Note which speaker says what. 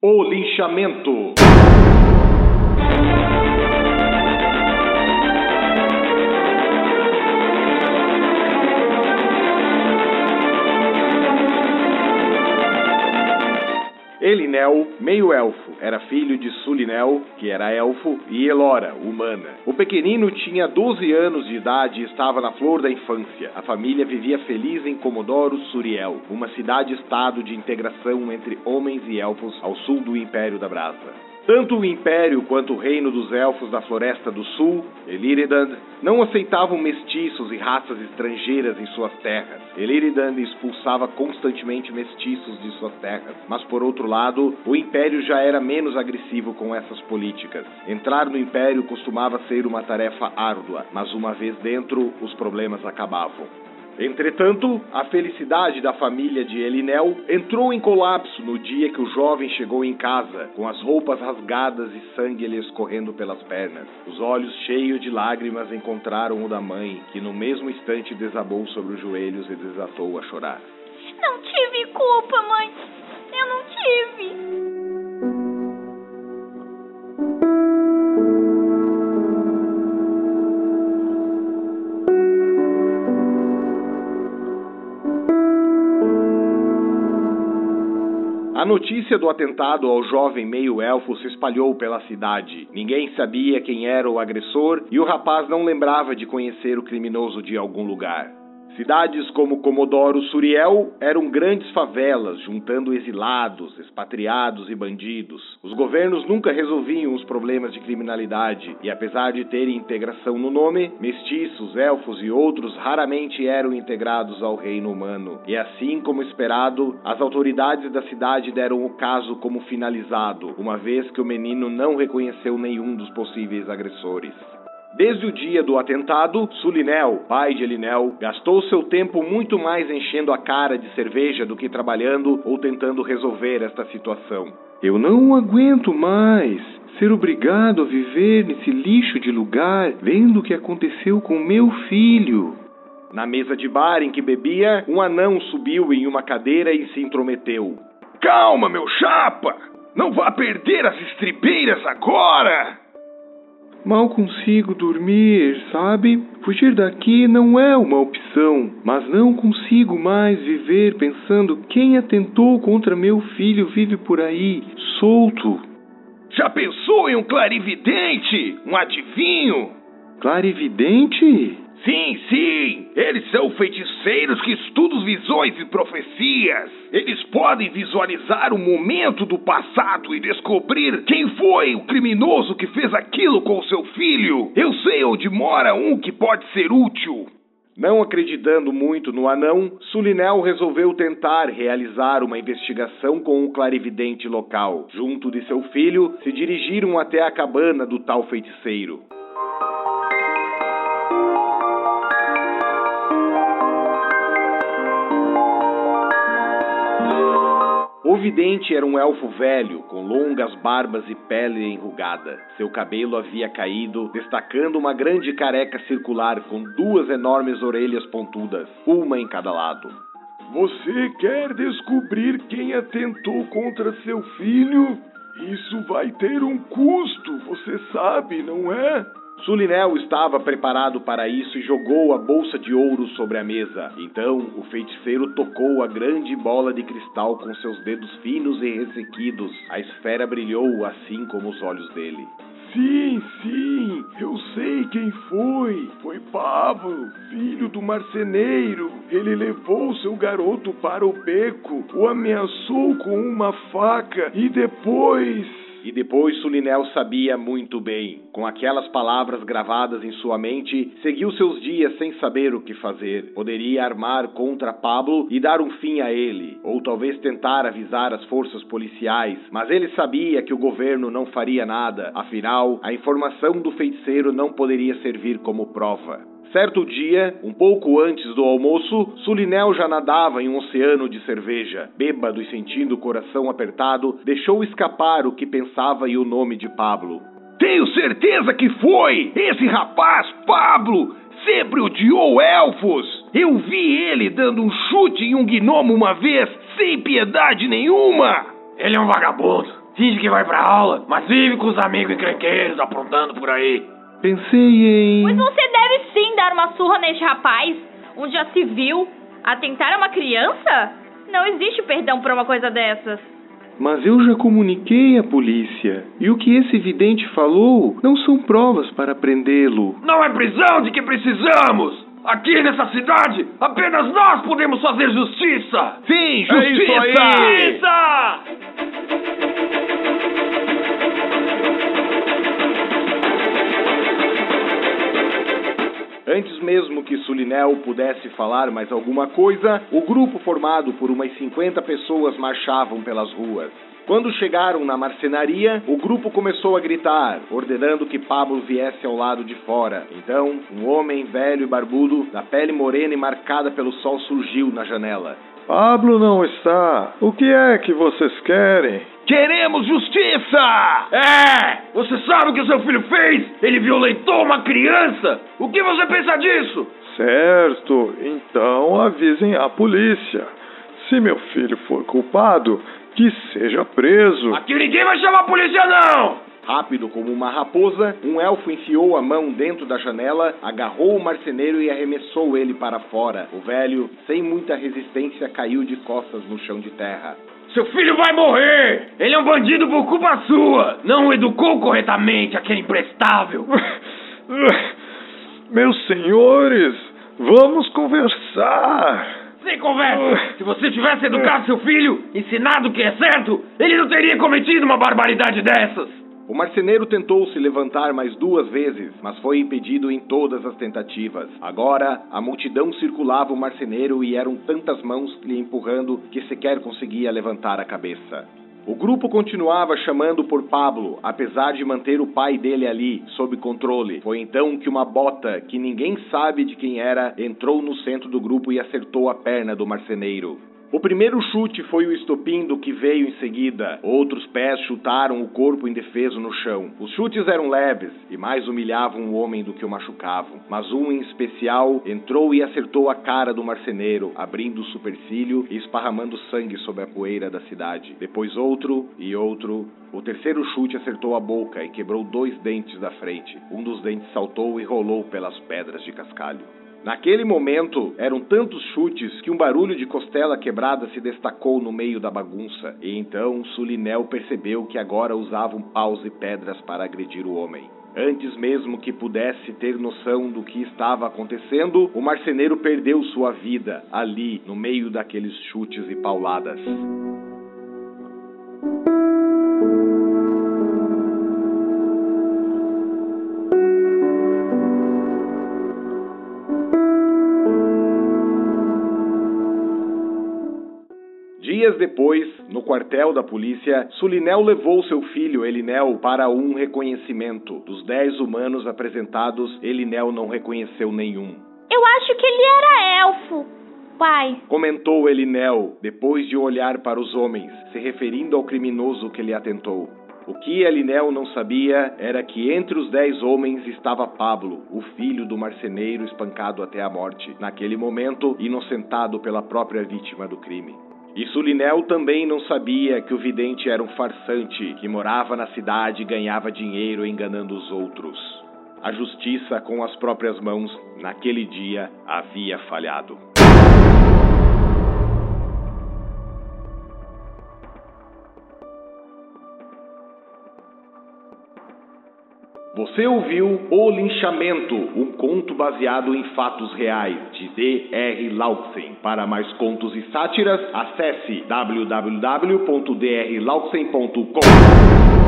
Speaker 1: O linchamento. Elinel, meio-elfo, era filho de Sulinel, que era elfo, e Elora, humana. O pequenino tinha 12 anos de idade e estava na flor da infância. A família vivia feliz em Comodoro Suriel, uma cidade-estado de integração entre homens e elfos ao sul do Império da Brasa. Tanto o Império quanto o Reino dos Elfos da Floresta do Sul, Eliridan, não aceitavam mestiços e raças estrangeiras em suas terras. Eliridan expulsava constantemente mestiços de suas terras, mas por outro lado, o Império já era menos agressivo com essas políticas. Entrar no Império costumava ser uma tarefa árdua, mas uma vez dentro, os problemas acabavam. Entretanto, a felicidade da família de Elinel entrou em colapso no dia que o jovem chegou em casa, com as roupas rasgadas e sangue lhe escorrendo pelas pernas. Os olhos cheios de lágrimas encontraram o da mãe, que no mesmo instante desabou sobre os joelhos e desatou a chorar.
Speaker 2: Não tive culpa, mãe. Eu não tive.
Speaker 1: Notícia do atentado ao jovem meio-elfo se espalhou pela cidade. Ninguém sabia quem era o agressor e o rapaz não lembrava de conhecer o criminoso de algum lugar. Cidades como Comodoro Suriel eram grandes favelas, juntando exilados, expatriados e bandidos. Os governos nunca resolviam os problemas de criminalidade e, apesar de terem integração no nome, mestiços, elfos e outros raramente eram integrados ao reino humano. E assim como esperado, as autoridades da cidade deram o caso como finalizado, uma vez que o menino não reconheceu nenhum dos possíveis agressores. Desde o dia do atentado, Sulinel, pai de Elinel, gastou seu tempo muito mais enchendo a cara de cerveja do que trabalhando ou tentando resolver esta situação.
Speaker 3: Eu não aguento mais ser obrigado a viver nesse lixo de lugar, vendo o que aconteceu com meu filho.
Speaker 1: Na mesa de bar em que bebia, um anão subiu em uma cadeira e se intrometeu.
Speaker 4: Calma, meu chapa! Não vá perder as estripeiras agora!
Speaker 3: Mal consigo dormir, sabe? Fugir daqui não é uma opção, mas não consigo mais viver pensando quem atentou contra meu filho vive por aí, solto.
Speaker 4: Já pensou em um clarividente? Um adivinho?
Speaker 3: Clarividente?
Speaker 4: Sim, sim! Eles são feiticeiros que estudam visões e profecias. Eles podem visualizar o momento do passado e descobrir quem foi o criminoso que fez aquilo com seu filho. Eu sei onde mora um que pode ser útil.
Speaker 1: Não acreditando muito no anão, Sulinel resolveu tentar realizar uma investigação com o clarividente local. Junto de seu filho, se dirigiram até a cabana do tal feiticeiro. O vidente era um elfo velho, com longas barbas e pele enrugada. Seu cabelo havia caído, destacando uma grande careca circular com duas enormes orelhas pontudas, uma em cada lado.
Speaker 5: Você quer descobrir quem atentou contra seu filho? Isso vai ter um custo, você sabe, não é?
Speaker 1: Sulinel estava preparado para isso e jogou a bolsa de ouro sobre a mesa. Então o feiticeiro tocou a grande bola de cristal com seus dedos finos e ressequidos. A esfera brilhou assim como os olhos dele.
Speaker 5: Sim, sim, eu sei quem foi. Foi Pablo, filho do marceneiro. Ele levou seu garoto para o beco, o ameaçou com uma faca e depois.
Speaker 1: E depois Sulinel sabia muito bem. Com aquelas palavras gravadas em sua mente, seguiu seus dias sem saber o que fazer. Poderia armar contra Pablo e dar um fim a ele, ou talvez tentar avisar as forças policiais, mas ele sabia que o governo não faria nada, afinal, a informação do feiticeiro não poderia servir como prova. Certo dia, um pouco antes do almoço, Sulinel já nadava em um oceano de cerveja. Bêbado e sentindo o coração apertado, deixou escapar o que pensava e o nome de Pablo.
Speaker 4: Tenho certeza que foi! Esse rapaz, Pablo, sempre odiou elfos! Eu vi ele dando um chute em um gnomo uma vez, sem piedade nenhuma!
Speaker 6: Ele é um vagabundo! finge que vai pra aula, mas vive com os amigos encrenqueiros aprontando por aí.
Speaker 3: Pensei em.
Speaker 2: Mas você dar uma surra neste rapaz, onde já se viu atentar a uma criança? Não existe perdão pra uma coisa dessas.
Speaker 3: Mas eu já comuniquei à polícia. E o que esse vidente falou não são provas para prendê-lo.
Speaker 6: Não é prisão de que precisamos! Aqui nessa cidade, apenas nós podemos fazer justiça!
Speaker 4: Sim,
Speaker 1: É isso aí.
Speaker 6: Justiça!
Speaker 1: Antes mesmo que Sulinel pudesse falar mais alguma coisa, o grupo formado por umas 50 pessoas marchavam pelas ruas. Quando chegaram na marcenaria, o grupo começou a gritar, ordenando que Pablo viesse ao lado de fora. Então, um homem velho e barbudo, da pele morena e marcada pelo sol, surgiu na janela.
Speaker 5: Pablo não está. O que é que vocês querem?
Speaker 4: Queremos justiça!
Speaker 6: É! Você sabe o que o seu filho fez? Ele violentou uma criança! O que você pensa disso?
Speaker 5: Certo, então avisem a polícia. Se meu filho for culpado, que seja preso.
Speaker 6: Aqui ninguém vai chamar a polícia, não!
Speaker 1: Rápido como uma raposa, um elfo enfiou a mão dentro da janela, agarrou o marceneiro e arremessou ele para fora. O velho, sem muita resistência, caiu de costas no chão de terra.
Speaker 6: Seu filho vai morrer! Ele é um bandido por culpa sua! Não o educou corretamente, aquele imprestável!
Speaker 5: Meus senhores, vamos conversar.
Speaker 6: Sem conversa! Se você tivesse educado seu filho, ensinado o que é certo, ele não teria cometido uma barbaridade dessas!
Speaker 1: O marceneiro tentou se levantar mais duas vezes, mas foi impedido em todas as tentativas. Agora, a multidão circulava o marceneiro e eram tantas mãos lhe empurrando que sequer conseguia levantar a cabeça. O grupo continuava chamando por Pablo, apesar de manter o pai dele ali, sob controle. Foi então que uma bota, que ninguém sabe de quem era, entrou no centro do grupo e acertou a perna do marceneiro. O primeiro chute foi o estopim do que veio em seguida. Outros pés chutaram o corpo indefeso no chão. Os chutes eram leves e mais humilhavam o homem do que o machucavam. Mas um em especial entrou e acertou a cara do marceneiro, abrindo o supercílio e esparramando sangue sobre a poeira da cidade. Depois outro e outro. O terceiro chute acertou a boca e quebrou dois dentes da frente. Um dos dentes saltou e rolou pelas pedras de cascalho. Naquele momento, eram tantos chutes que um barulho de costela quebrada se destacou no meio da bagunça. E então Sulinel percebeu que agora usavam paus e pedras para agredir o homem. Antes mesmo que pudesse ter noção do que estava acontecendo, o marceneiro perdeu sua vida ali, no meio daqueles chutes e pauladas. Dias depois, no quartel da polícia, Sulinel levou seu filho Elinel para um reconhecimento. Dos dez humanos apresentados, Elinel não reconheceu nenhum.
Speaker 2: Eu acho que ele era elfo, pai.
Speaker 1: Comentou Elinel, depois de olhar para os homens, se referindo ao criminoso que lhe atentou. O que Elinel não sabia era que entre os dez homens estava Pablo, o filho do marceneiro espancado até a morte, naquele momento inocentado pela própria vítima do crime. E Sulinel também não sabia que o vidente era um farsante que morava na cidade e ganhava dinheiro enganando os outros. A justiça, com as próprias mãos, naquele dia havia falhado. Você ouviu O Linchamento, um conto baseado em fatos reais, de D.R. Lautzen. Para mais contos e sátiras, acesse www.drlautzen.com.